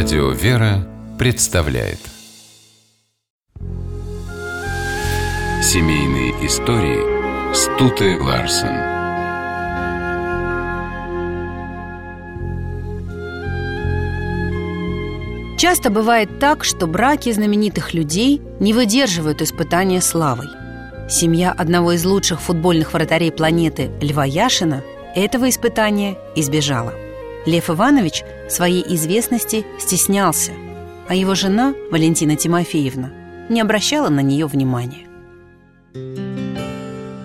Радио «Вера» представляет Семейные истории Стуты Ларсен Часто бывает так, что браки знаменитых людей не выдерживают испытания славой. Семья одного из лучших футбольных вратарей планеты Льва Яшина этого испытания избежала. Лев Иванович своей известности стеснялся, а его жена, Валентина Тимофеевна, не обращала на нее внимания.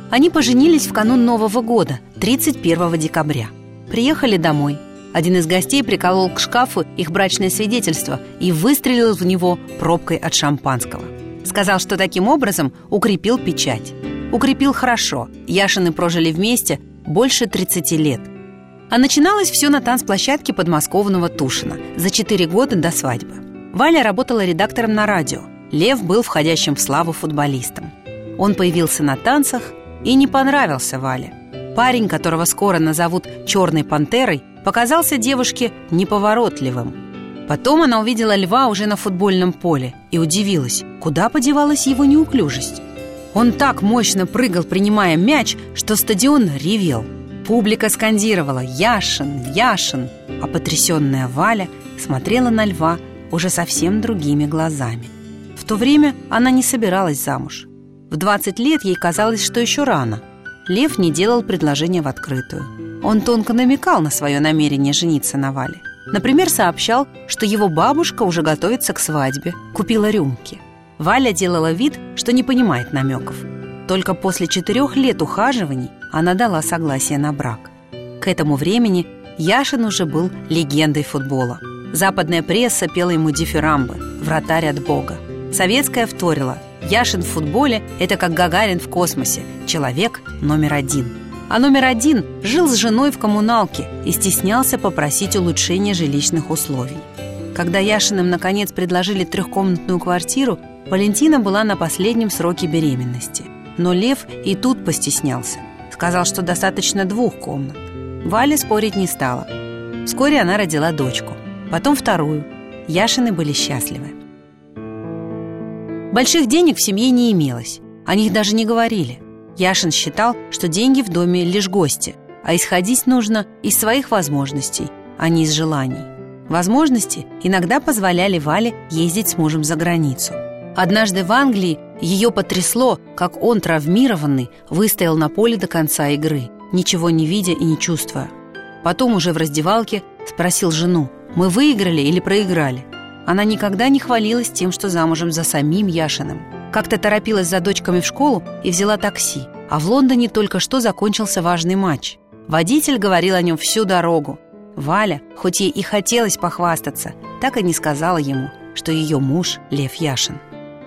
Они поженились в канун Нового года, 31 декабря. Приехали домой. Один из гостей приколол к шкафу их брачное свидетельство и выстрелил в него пробкой от шампанского. Сказал, что таким образом укрепил печать. Укрепил хорошо. Яшины прожили вместе больше 30 лет. А начиналось все на танцплощадке подмосковного Тушина за 4 года до свадьбы. Валя работала редактором на радио. Лев был входящим в славу футболистом. Он появился на танцах и не понравился Вале. Парень, которого скоро назовут «черной пантерой», показался девушке неповоротливым. Потом она увидела льва уже на футбольном поле и удивилась, куда подевалась его неуклюжесть. Он так мощно прыгал, принимая мяч, что стадион ревел. Публика скандировала «Яшин! Яшин!», а потрясенная Валя смотрела на льва уже совсем другими глазами. В то время она не собиралась замуж. В 20 лет ей казалось, что еще рано. Лев не делал предложения в открытую. Он тонко намекал на свое намерение жениться на Вале. Например, сообщал, что его бабушка уже готовится к свадьбе, купила рюмки – Валя делала вид, что не понимает намеков. Только после четырех лет ухаживаний она дала согласие на брак. К этому времени Яшин уже был легендой футбола. Западная пресса пела ему дифирамбы «Вратарь от Бога». Советская вторила «Яшин в футболе – это как Гагарин в космосе, человек номер один». А номер один жил с женой в коммуналке и стеснялся попросить улучшения жилищных условий. Когда Яшиным наконец предложили трехкомнатную квартиру, Валентина была на последнем сроке беременности. Но Лев и тут постеснялся. Сказал, что достаточно двух комнат. Валя спорить не стала. Вскоре она родила дочку. Потом вторую. Яшины были счастливы. Больших денег в семье не имелось. О них даже не говорили. Яшин считал, что деньги в доме лишь гости, а исходить нужно из своих возможностей, а не из желаний. Возможности иногда позволяли Вале ездить с мужем за границу. Однажды в Англии ее потрясло, как он, травмированный, выстоял на поле до конца игры, ничего не видя и не чувствуя. Потом уже в раздевалке спросил жену, мы выиграли или проиграли? Она никогда не хвалилась тем, что замужем за самим Яшиным. Как-то торопилась за дочками в школу и взяла такси. А в Лондоне только что закончился важный матч. Водитель говорил о нем всю дорогу. Валя, хоть ей и хотелось похвастаться, так и не сказала ему, что ее муж Лев Яшин.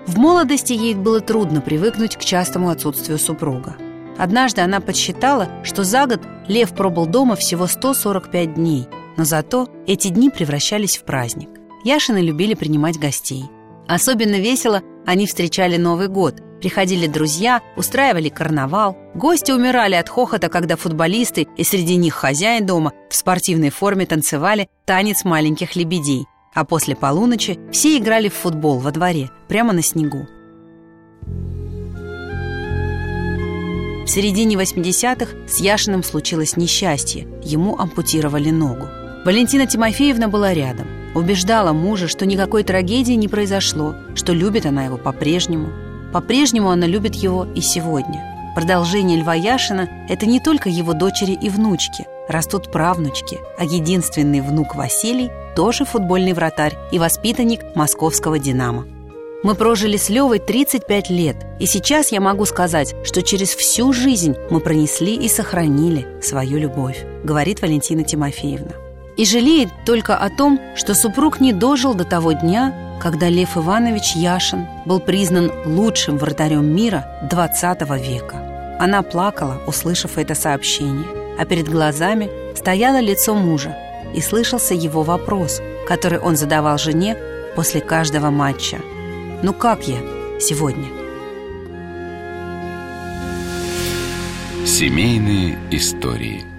В молодости ей было трудно привыкнуть к частому отсутствию супруга. Однажды она подсчитала, что за год Лев пробыл дома всего 145 дней, но зато эти дни превращались в праздник. Яшины любили принимать гостей. Особенно весело они встречали Новый год. Приходили друзья, устраивали карнавал. Гости умирали от хохота, когда футболисты и среди них хозяин дома в спортивной форме танцевали танец маленьких лебедей – а после полуночи все играли в футбол во дворе, прямо на снегу. В середине 80-х с Яшиным случилось несчастье, ему ампутировали ногу. Валентина Тимофеевна была рядом, убеждала мужа, что никакой трагедии не произошло, что любит она его по-прежнему. По-прежнему она любит его и сегодня. Продолжение Льва Яшина – это не только его дочери и внучки, растут правнучки, а единственный внук Василий тоже футбольный вратарь и воспитанник московского «Динамо». Мы прожили с Левой 35 лет, и сейчас я могу сказать, что через всю жизнь мы пронесли и сохранили свою любовь, говорит Валентина Тимофеевна. И жалеет только о том, что супруг не дожил до того дня, когда Лев Иванович Яшин был признан лучшим вратарем мира 20 века. Она плакала, услышав это сообщение, а перед глазами стояло лицо мужа, и слышался его вопрос, который он задавал жене после каждого матча. «Ну как я сегодня?» Семейные истории –